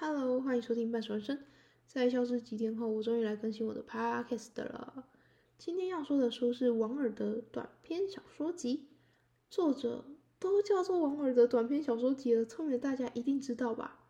Hello，欢迎收听半熟人生。在消失几天后，我终于来更新我的 Podcast 了。今天要说的书是王尔德短篇小说集，作者都叫做王尔德短篇小说集了，聪明的大家一定知道吧？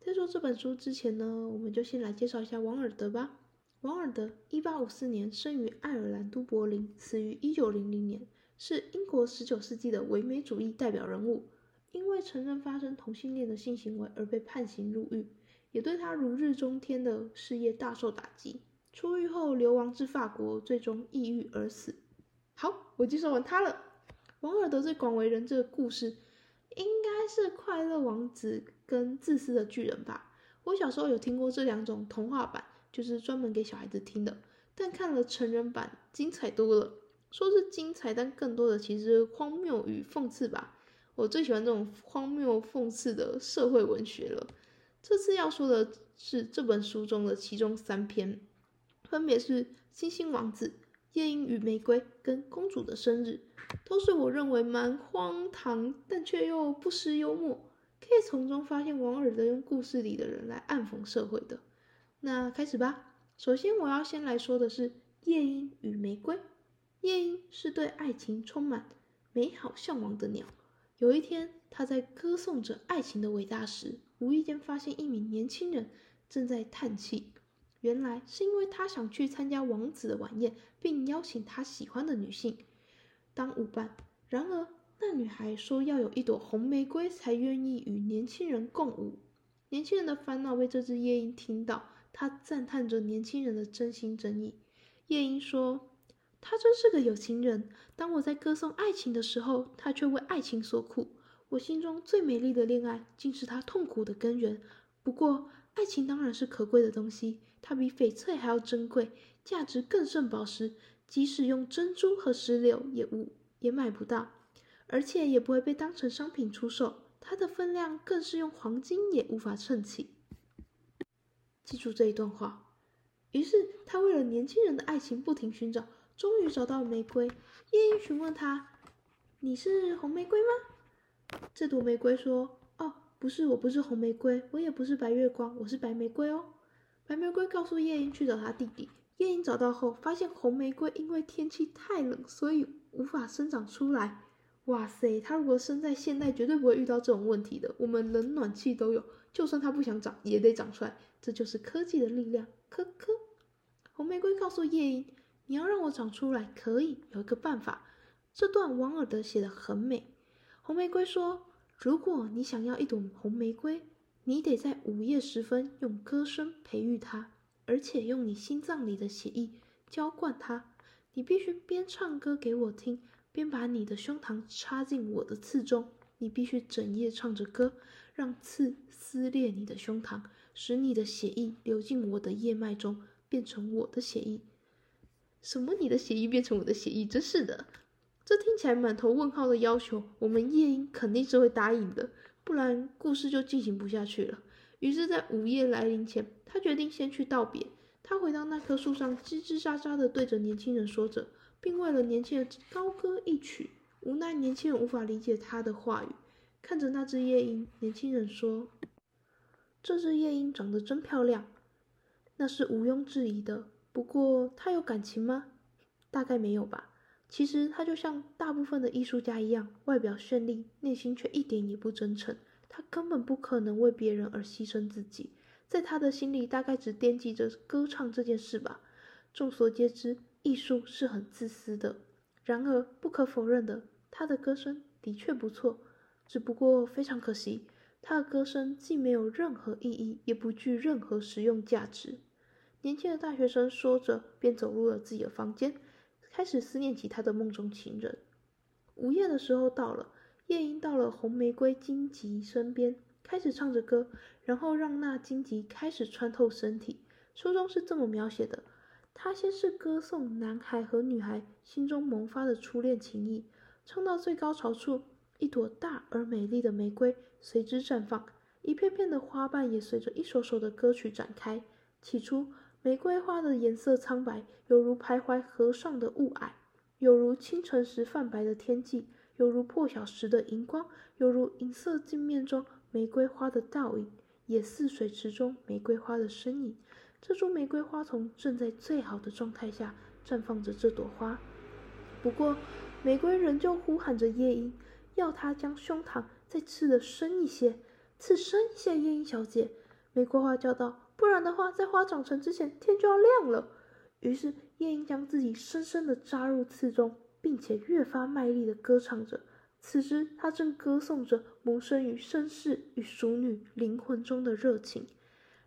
在说这本书之前呢，我们就先来介绍一下王尔德吧。王尔德，一八五四年生于爱尔兰都柏林，死于一九零零年，是英国十九世纪的唯美主义代表人物。因为承认发生同性恋的性行为而被判刑入狱，也对他如日中天的事业大受打击。出狱后流亡至法国，最终抑郁而死。好，我介绍完他了。王尔德最广为人知的故事，应该是《快乐王子》跟《自私的巨人》吧。我小时候有听过这两种童话版，就是专门给小孩子听的。但看了成人版，精彩多了。说是精彩，但更多的其实荒谬与讽刺吧。我最喜欢这种荒谬讽刺的社会文学了。这次要说的是这本书中的其中三篇，分别是《星星王子》《夜莺与玫瑰》跟《公主的生日》，都是我认为蛮荒唐，但却又不失幽默，可以从中发现王尔德用故事里的人来暗讽社会的。那开始吧。首先，我要先来说的是《夜莺与玫瑰》。夜莺是对爱情充满美好向往的鸟。有一天，他在歌颂着爱情的伟大时，无意间发现一名年轻人正在叹气。原来是因为他想去参加王子的晚宴，并邀请他喜欢的女性当舞伴。然而，那女孩说要有一朵红玫瑰才愿意与年轻人共舞。年轻人的烦恼被这只夜莺听到，他赞叹着年轻人的真心真意。夜莺说。他真是个有情人。当我在歌颂爱情的时候，他却为爱情所苦。我心中最美丽的恋爱，竟是他痛苦的根源。不过，爱情当然是可贵的东西，它比翡翠还要珍贵，价值更胜宝石。即使用珍珠和石榴，也无也买不到，而且也不会被当成商品出售。它的分量更是用黄金也无法称起。记住这一段话。于是，他为了年轻人的爱情不停寻找。终于找到玫瑰，夜莺询问他：“你是红玫瑰吗？”这朵玫瑰说：“哦，不是，我不是红玫瑰，我也不是白月光，我是白玫瑰哦。”白玫瑰告诉夜莺去找他弟弟。夜莺找到后，发现红玫瑰因为天气太冷，所以无法生长出来。哇塞，他如果生在现代，绝对不会遇到这种问题的。我们冷暖气都有，就算它不想长，也得长出来。这就是科技的力量。科科，红玫瑰告诉夜莺。你要让我长出来，可以有一个办法。这段王尔德写的很美。红玫瑰说：“如果你想要一朵红玫瑰，你得在午夜时分用歌声培育它，而且用你心脏里的血液浇灌它。你必须边唱歌给我听，边把你的胸膛插进我的刺中。你必须整夜唱着歌，让刺撕裂你的胸膛，使你的血液流进我的叶脉中，变成我的血液。”什么？你的协议变成我的协议？真是的，这听起来满头问号的要求，我们夜莺肯定是会答应的，不然故事就进行不下去了。于是，在午夜来临前，他决定先去道别。他回到那棵树上，吱吱喳喳的对着年轻人说着，并为了年轻人高歌一曲。无奈年轻人无法理解他的话语。看着那只夜莺，年轻人说：“这只夜莺长得真漂亮，那是毋庸置疑的。”不过，他有感情吗？大概没有吧。其实他就像大部分的艺术家一样，外表绚丽，内心却一点也不真诚。他根本不可能为别人而牺牲自己，在他的心里，大概只惦记着歌唱这件事吧。众所皆知，艺术是很自私的。然而，不可否认的，他的歌声的确不错。只不过非常可惜，他的歌声既没有任何意义，也不具任何实用价值。年轻的大学生说着，便走入了自己的房间，开始思念起他的梦中情人。午夜的时候到了，夜莺到了红玫瑰荆棘身边，开始唱着歌，然后让那荆棘开始穿透身体。书中是这么描写的：他先是歌颂男孩和女孩心中萌发的初恋情谊，唱到最高潮处，一朵大而美丽的玫瑰随之绽放，一片片的花瓣也随着一首首的歌曲展开。起初。玫瑰花的颜色苍白，犹如徘徊河上的雾霭，犹如清晨时泛白的天际，犹如破晓时的荧光，犹如银色镜面中玫瑰花的倒影。也似水池中玫瑰花的身影。这株玫瑰花丛正在最好的状态下绽放着这朵花。不过，玫瑰仍旧呼喊着夜莺，要它将胸膛再刺得深一些，刺深一些。夜莺小姐，玫瑰花叫道：“不然的话，在花长成之前，天就要亮了。”于是，夜莺将自己深深地扎入刺中，并且越发卖力地歌唱着。此时，他正歌颂着萌生于绅士与淑女灵魂中的热情。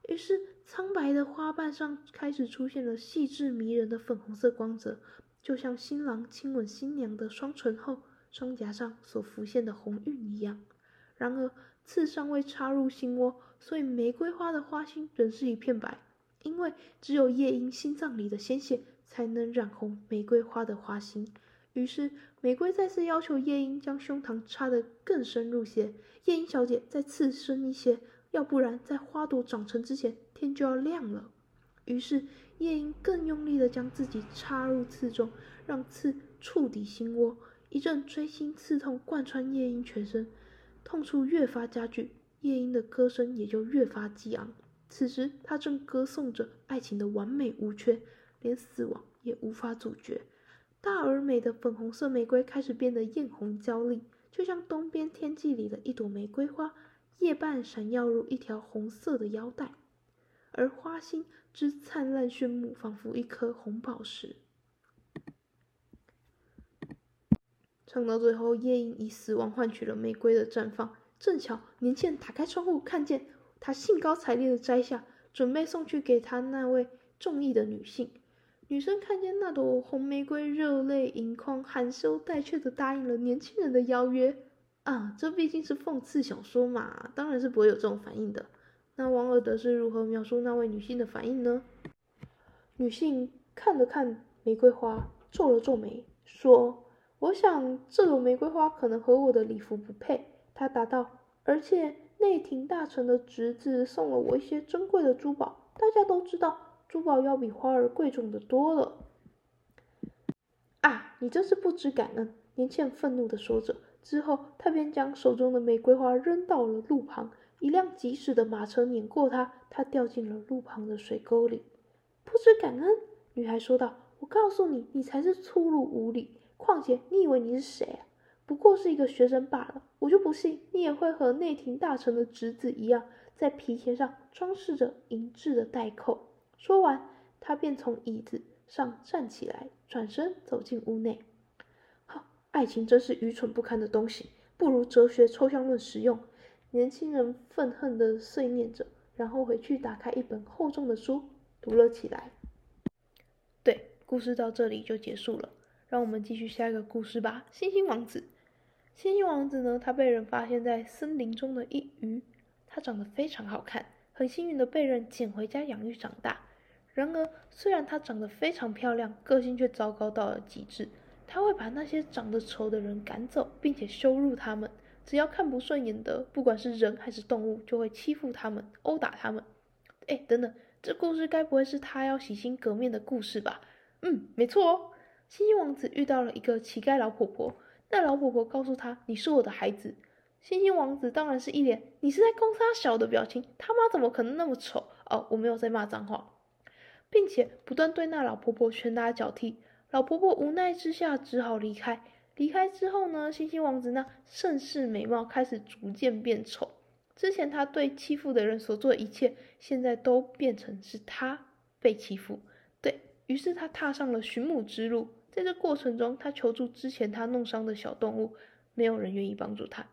于是，苍白的花瓣上开始出现了细致迷人的粉红色光泽，就像新郎亲吻新娘的双唇后，双颊上所浮现的红晕一样。然而，刺尚未插入心窝，所以玫瑰花的花心仍是一片白，因为只有夜莺心脏里的鲜血才能染红玫瑰花的花心。于是，玫瑰再次要求夜莺将胸膛插得更深入些。夜莺小姐再刺深一些，要不然在花朵长成之前，天就要亮了。于是，夜莺更用力地将自己插入刺中，让刺触底心窝。一阵锥心刺痛贯穿夜莺全身，痛处越发加剧，夜莺的歌声也就越发激昂。此时，她正歌颂着爱情的完美无缺，连死亡也无法阻绝。大而美的粉红色玫瑰开始变得艳红娇丽，就像东边天际里的一朵玫瑰花，夜半闪耀如一条红色的腰带，而花心之灿烂炫目，仿佛一颗红宝石。唱到最后，夜莺以死亡换取了玫瑰的绽放。正巧年轻人打开窗户，看见他兴高采烈的摘下，准备送去给他那位中意的女性。女生看见那朵红玫瑰，热泪盈眶，含羞带怯的答应了年轻人的邀约。啊，这毕竟是讽刺小说嘛，当然是不会有这种反应的。那王尔德是如何描述那位女性的反应呢？女性看了看玫瑰花，皱了皱眉，说：“我想这朵玫瑰花可能和我的礼服不配。”他答道：“而且内廷大臣的侄子送了我一些珍贵的珠宝，大家都知道。”珠宝要比花儿贵重的多了。啊，你真是不知感恩！年轻人愤怒的说着，之后他便将手中的玫瑰花扔到了路旁。一辆疾驶的马车碾过他，他掉进了路旁的水沟里。不知感恩，女孩说道：“我告诉你，你才是粗鲁无礼。况且，你以为你是谁啊？不过是一个学生罢了。我就不信你也会和内廷大臣的侄子一样，在皮鞋上装饰着银质的带扣。”说完，他便从椅子上站起来，转身走进屋内。好，爱情真是愚蠢不堪的东西，不如哲学抽象论实用。年轻人愤恨地碎念着，然后回去打开一本厚重的书，读了起来。对，故事到这里就结束了。让我们继续下一个故事吧。星星王子，星星王子呢？他被人发现在森林中的一隅，他长得非常好看，很幸运的被人捡回家养育长大。然而，虽然他长得非常漂亮，个性却糟糕到了极致。他会把那些长得丑的人赶走，并且羞辱他们。只要看不顺眼的，不管是人还是动物，就会欺负他们、殴打他们。哎，等等，这故事该不会是他要洗心革面的故事吧？嗯，没错哦。星星王子遇到了一个乞丐老婆婆，那老婆婆告诉他：“你是我的孩子。”星星王子当然是一脸“你是在攻杀小”的表情。他妈怎么可能那么丑？哦，我没有在骂脏话。并且不断对那老婆婆拳打脚踢，老婆婆无奈之下只好离开。离开之后呢，星星王子那盛世美貌开始逐渐变丑。之前他对欺负的人所做的一切，现在都变成是他被欺负。对于是，他踏上了寻母之路。在这过程中，他求助之前他弄伤的小动物，没有人愿意帮助他。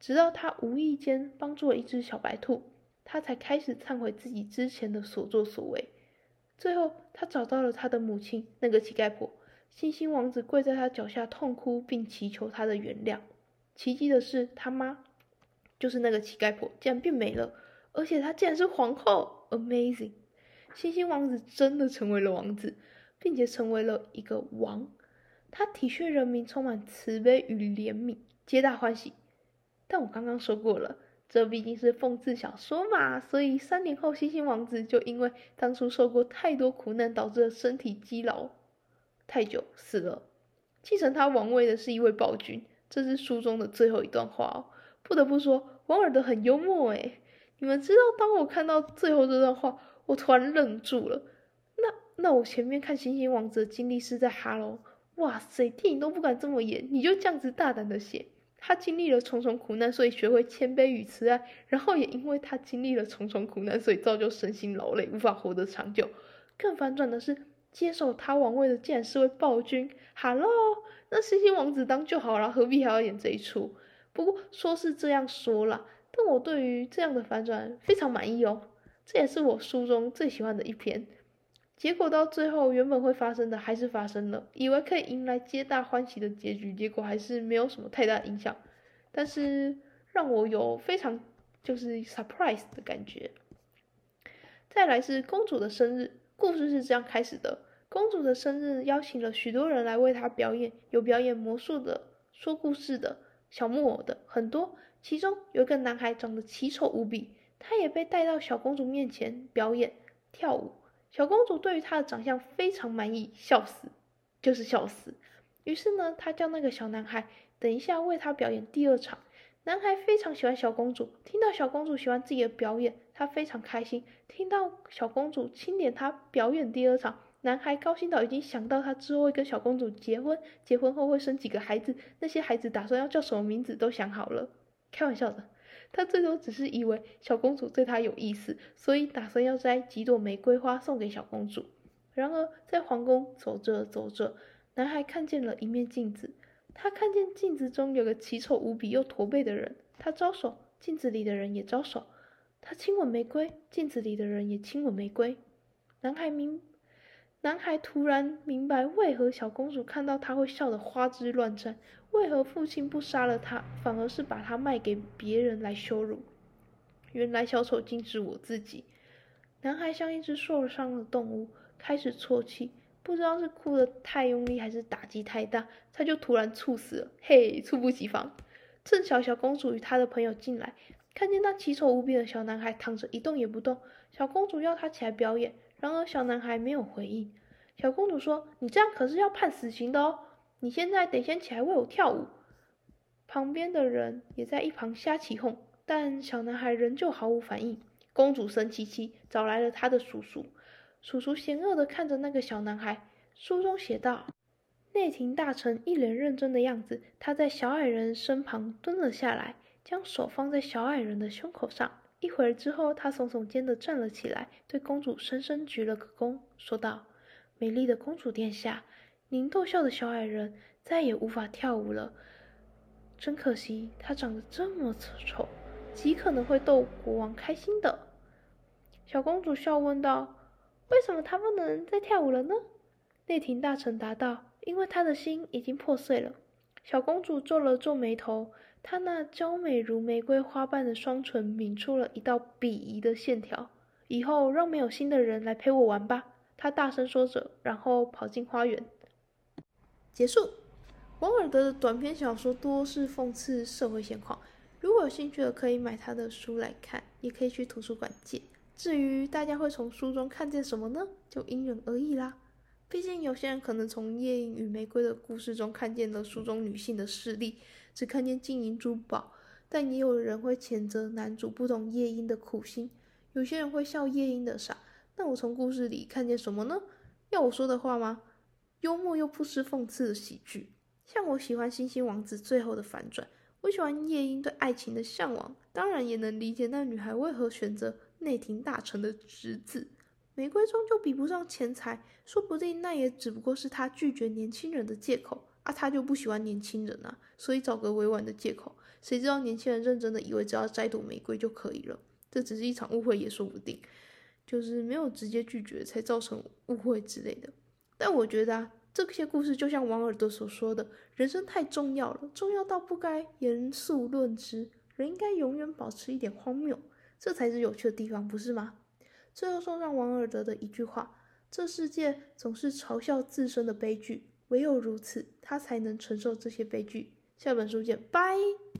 直到他无意间帮助了一只小白兔，他才开始忏悔自己之前的所作所为。最后，他找到了他的母亲，那个乞丐婆。星星王子跪在他脚下痛哭，并祈求他的原谅。奇迹的是，他妈就是那个乞丐婆，竟然变没了，而且她竟然是皇后！Amazing！星星王子真的成为了王子，并且成为了一个王。他体恤人民，充满慈悲与怜悯，皆大欢喜。但我刚刚说过了。这毕竟是讽刺小说嘛，所以三年后，星星王子就因为当初受过太多苦难，导致身体积劳太久死了。继承他王位的是一位暴君，这是书中的最后一段话哦。不得不说，王尔德很幽默诶。你们知道，当我看到最后这段话，我突然愣住了。那我前面看《星星王子》的经历是在哈喽，哇塞，电影都不敢这么演，你就这样子大胆的写。他经历了重重苦难，所以学会谦卑与慈爱，然后也因为他经历了重重苦难，所以造就身心劳累，无法活得长久。更反转的是，接手他王位的竟然是位暴君。哈喽，那星星王子当就好了，何必还要演这一出？不过说是这样说啦，但我对于这样的反转非常满意哦。这也是我书中最喜欢的一篇。结果到最后，原本会发生的还是发生了，以为可以迎来皆大欢喜的结局，结果还是没有什么太大影响。但是让我有非常就是 surprise 的感觉。再来是公主的生日，故事是这样开始的：公主的生日邀请了许多人来为她表演，有表演魔术的、说故事的、小木偶的，很多。其中有一个男孩长得奇丑无比，他也被带到小公主面前表演跳舞。小公主对于他的长相非常满意，笑死，就是笑死。于是呢，她叫那个小男孩等一下为她表演第二场。男孩非常喜欢小公主，听到小公主喜欢自己的表演，他非常开心。听到小公主钦点他表演第二场，男孩高兴到已经想到他之后会跟小公主结婚，结婚后会生几个孩子，那些孩子打算要叫什么名字都想好了。开玩笑的。他最多只是以为小公主对他有意思，所以打算要摘几朵玫瑰花送给小公主。然而，在皇宫走着走着，男孩看见了一面镜子。他看见镜子中有个奇丑无比又驼背的人，他招手，镜子里的人也招手。他亲吻玫瑰，镜子里的人也亲吻玫瑰。男孩明，男孩突然明白为何小公主看到他会笑得花枝乱颤。为何父亲不杀了他，反而是把他卖给别人来羞辱？原来小丑竟是我自己。男孩像一只受伤的动物，开始啜泣，不知道是哭得太用力还是打击太大，他就突然猝死了。嘿，猝不及防！正巧小公主与她的朋友进来，看见那奇丑无比的小男孩躺着一动也不动，小公主要他起来表演，然而小男孩没有回应。小公主说：“你这样可是要判死刑的哦。”你现在得先起来为我跳舞。旁边的人也在一旁瞎起哄，但小男孩仍旧毫无反应。公主生气气，找来了他的叔叔。叔叔嫌恶的看着那个小男孩。书中写道：内廷大臣一脸认真的样子，他在小矮人身旁蹲了下来，将手放在小矮人的胸口上。一会儿之后，他耸耸肩的站了起来，对公主深深鞠了个躬，说道：“美丽的公主殿下。”您逗笑的小矮人再也无法跳舞了，真可惜，他长得这么丑，极可能会逗国王开心的。小公主笑问道：“为什么他不能再跳舞了呢？”内廷大臣答道：“因为他的心已经破碎了。”小公主皱了皱眉头，她那娇美如玫瑰花瓣的双唇抿出了一道鄙夷的线条。以后让没有心的人来陪我玩吧，她大声说着，然后跑进花园。结束。王尔德的短篇小说多是讽刺社会现况，如果有兴趣的可以买他的书来看，也可以去图书馆借。至于大家会从书中看见什么呢？就因人而异啦。毕竟有些人可能从夜莺与玫瑰的故事中看见了书中女性的势力，只看见金银珠宝；但也有人会谴责男主不懂夜莺的苦心。有些人会笑夜莺的傻。那我从故事里看见什么呢？要我说的话吗？幽默又不失讽刺的喜剧，像我喜欢《星星王子》最后的反转，我喜欢夜莺对爱情的向往，当然也能理解那女孩为何选择内廷大臣的侄子。玫瑰终究比不上钱财，说不定那也只不过是他拒绝年轻人的借口啊！他就不喜欢年轻人啊，所以找个委婉的借口。谁知道年轻人认真的以为只要摘朵玫瑰就可以了？这只是一场误会也说不定，就是没有直接拒绝才造成误会之类的。但我觉得啊，这些故事就像王尔德所说的，人生太重要了，重要到不该严肃论之，人应该永远保持一点荒谬，这才是有趣的地方，不是吗？最后送上王尔德的一句话：这世界总是嘲笑自身的悲剧，唯有如此，他才能承受这些悲剧。下本书见，拜。